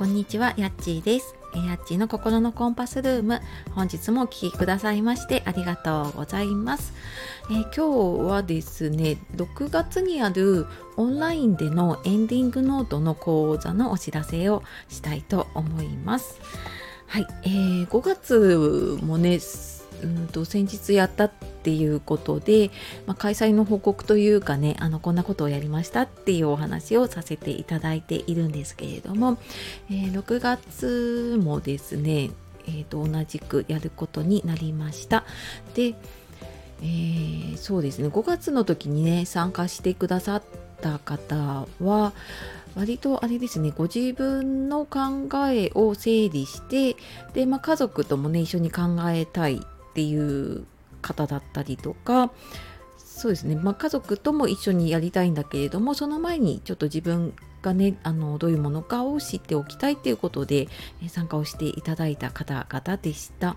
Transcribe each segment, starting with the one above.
こんにちは、やっちーです。やっちーの心のコンパスルーム。本日もお聴きくださいましてありがとうございます。えー、今日はですね、6月にあるオンラインでのエンディングノートの講座のお知らせをしたいと思います。はい、えー、5月もね、うんと先日やったっていうことで、まあ、開催の報告というかねあのこんなことをやりましたっていうお話をさせていただいているんですけれども、えー、6月もですね、えー、と同じくやることになりました。でえー、そうですね5月の時にね参加してくださった方は割とあれですねご自分の考えを整理してで、まあ、家族ともね一緒に考えたいっていう方だったりとかそうですね、まあ、家族とも一緒にやりたいんだけれどもその前にちょっと自分がねあのどういうものかを知っておきたいということで参加をしていただいた方々でした。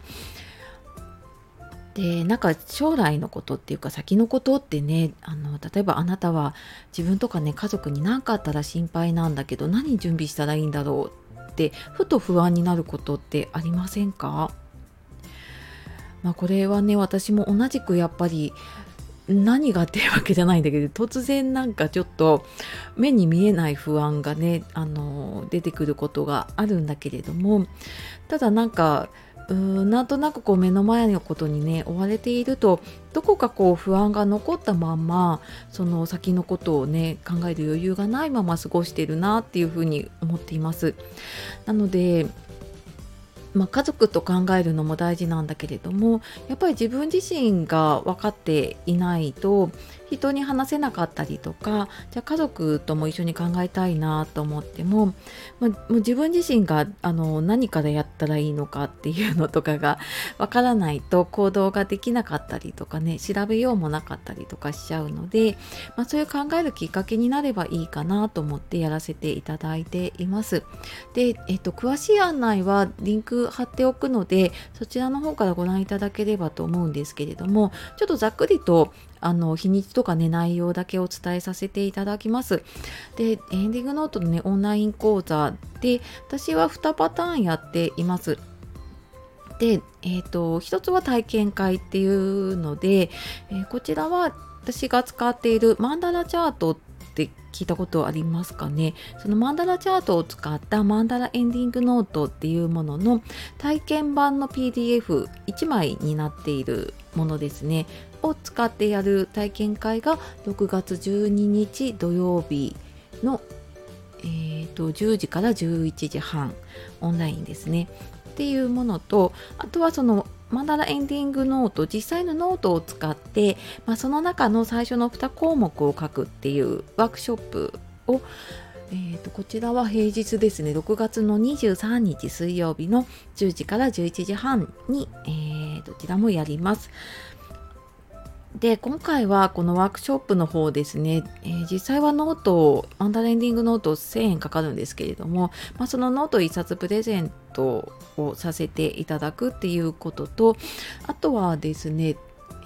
でなんか将来のことっていうか先のことってねあの例えばあなたは自分とかね家族に何かあったら心配なんだけど何準備したらいいんだろうってふと不安になることってありませんか？まあ、これはね私も同じくやっぱり何がっていうわけじゃないんだけど突然なんかちょっと目に見えない不安がねあの出てくることがあるんだけれどもただなんかうーんなんとなくこう目の前のことにね追われているとどこかこう不安が残ったまんまその先のことをね考える余裕がないまま過ごしてるなっていうふうに思っています。なのでまあ、家族と考えるのも大事なんだけれどもやっぱり自分自身が分かっていないと人に話せなかったりとかじゃ家族とも一緒に考えたいなと思っても,、まあ、もう自分自身があの何からやったらいいのかっていうのとかが わからないと行動ができなかったりとかね調べようもなかったりとかしちゃうので、まあ、そういう考えるきっかけになればいいかなと思ってやらせていただいています。で、えっと、詳しい案内はリンク貼っておくのでそちらの方からご覧いただければと思うんですけれどもちょっとざっくりとあの日にちとかね内容だけお伝えさせていただきます。でエンディングノートのねオンライン講座で私は2パターンやっています。で、えーと、1つは体験会っていうので、えー、こちらは私が使っているマンダラチャートっって聞いたことありますかね。そのマンダラチャートを使ったマンダラエンディングノートっていうものの体験版の PDF1 枚になっているものですね。を使ってやる体験会が6月12日土曜日の、えーと、10時から11時半オンラインですね。っていうものとあとはそのマンダラエンディングノート実際のノートを使って、まあ、その中の最初の2項目を書くっていうワークショップをえーと、こちらは平日ですね6月の23日水曜日の10時から11時半に、えー、どちらもやります。で今回はこのワークショップの方ですね、えー、実際はノートマンダラエンディングノート1000円かかるんですけれども、まあ、そのノート1冊プレゼントをさせていただくっていうこととあとはですね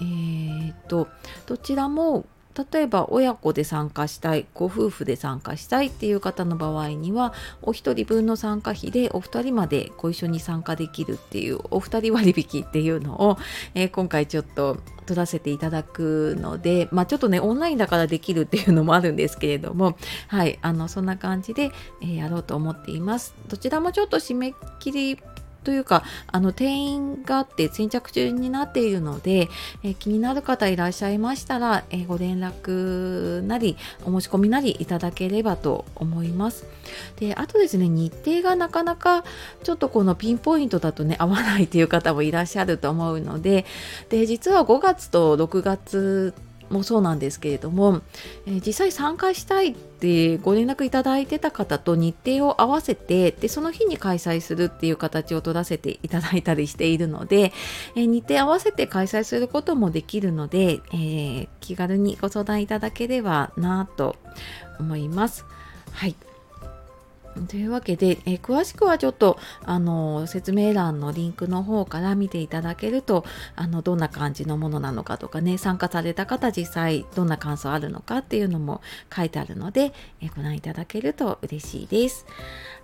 えーとどちらも例えば親子で参加したいご夫婦で参加したいっていう方の場合にはお一人分の参加費でお二人までご一緒に参加できるっていうお二人割引っていうのを、えー、今回ちょっと取らせていただくのでまあちょっとねオンラインだからできるっていうのもあるんですけれども はいあのそんな感じで、えー、やろうと思っています。どちらもちょっと締め切りというかあの定員があって先着中になっているので、えー、気になる方いらっしゃいましたら、えー、ご連絡なりお申し込みなりいただければと思います。であとですね日程がなかなかちょっとこのピンポイントだとね合わないという方もいらっしゃると思うのでで実は5月と6月もそうなんですけれども、えー、実際参加したいってご連絡いただいてた方と日程を合わせてでその日に開催するっていう形を取らせていただいたりしているので、えー、日程合わせて開催することもできるので、えー、気軽にご相談いただければなと思います。はいというわけで、え、詳しくはちょっとあの説明欄のリンクの方から見ていただけるとあのどんな感じのものなのかとかね参加された方実際どんな感想あるのかっていうのも書いてあるので、え、ご覧いただけると嬉しいです。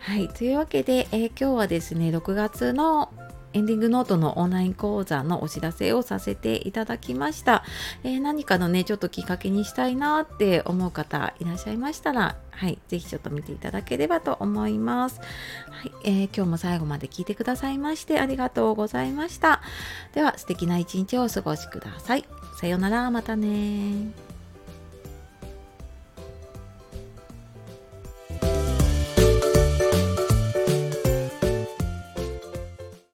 はい、というわけで、え、今日はですね6月のエンディングノートのオンライン講座のお知らせをさせていただきました。えー、何かのね、ちょっときっかけにしたいなって思う方いらっしゃいましたら、はい、ぜひちょっと見ていただければと思います。はい、えー、今日も最後まで聞いてくださいましてありがとうございました。では、素敵な一日をお過ごしください。さようなら、またね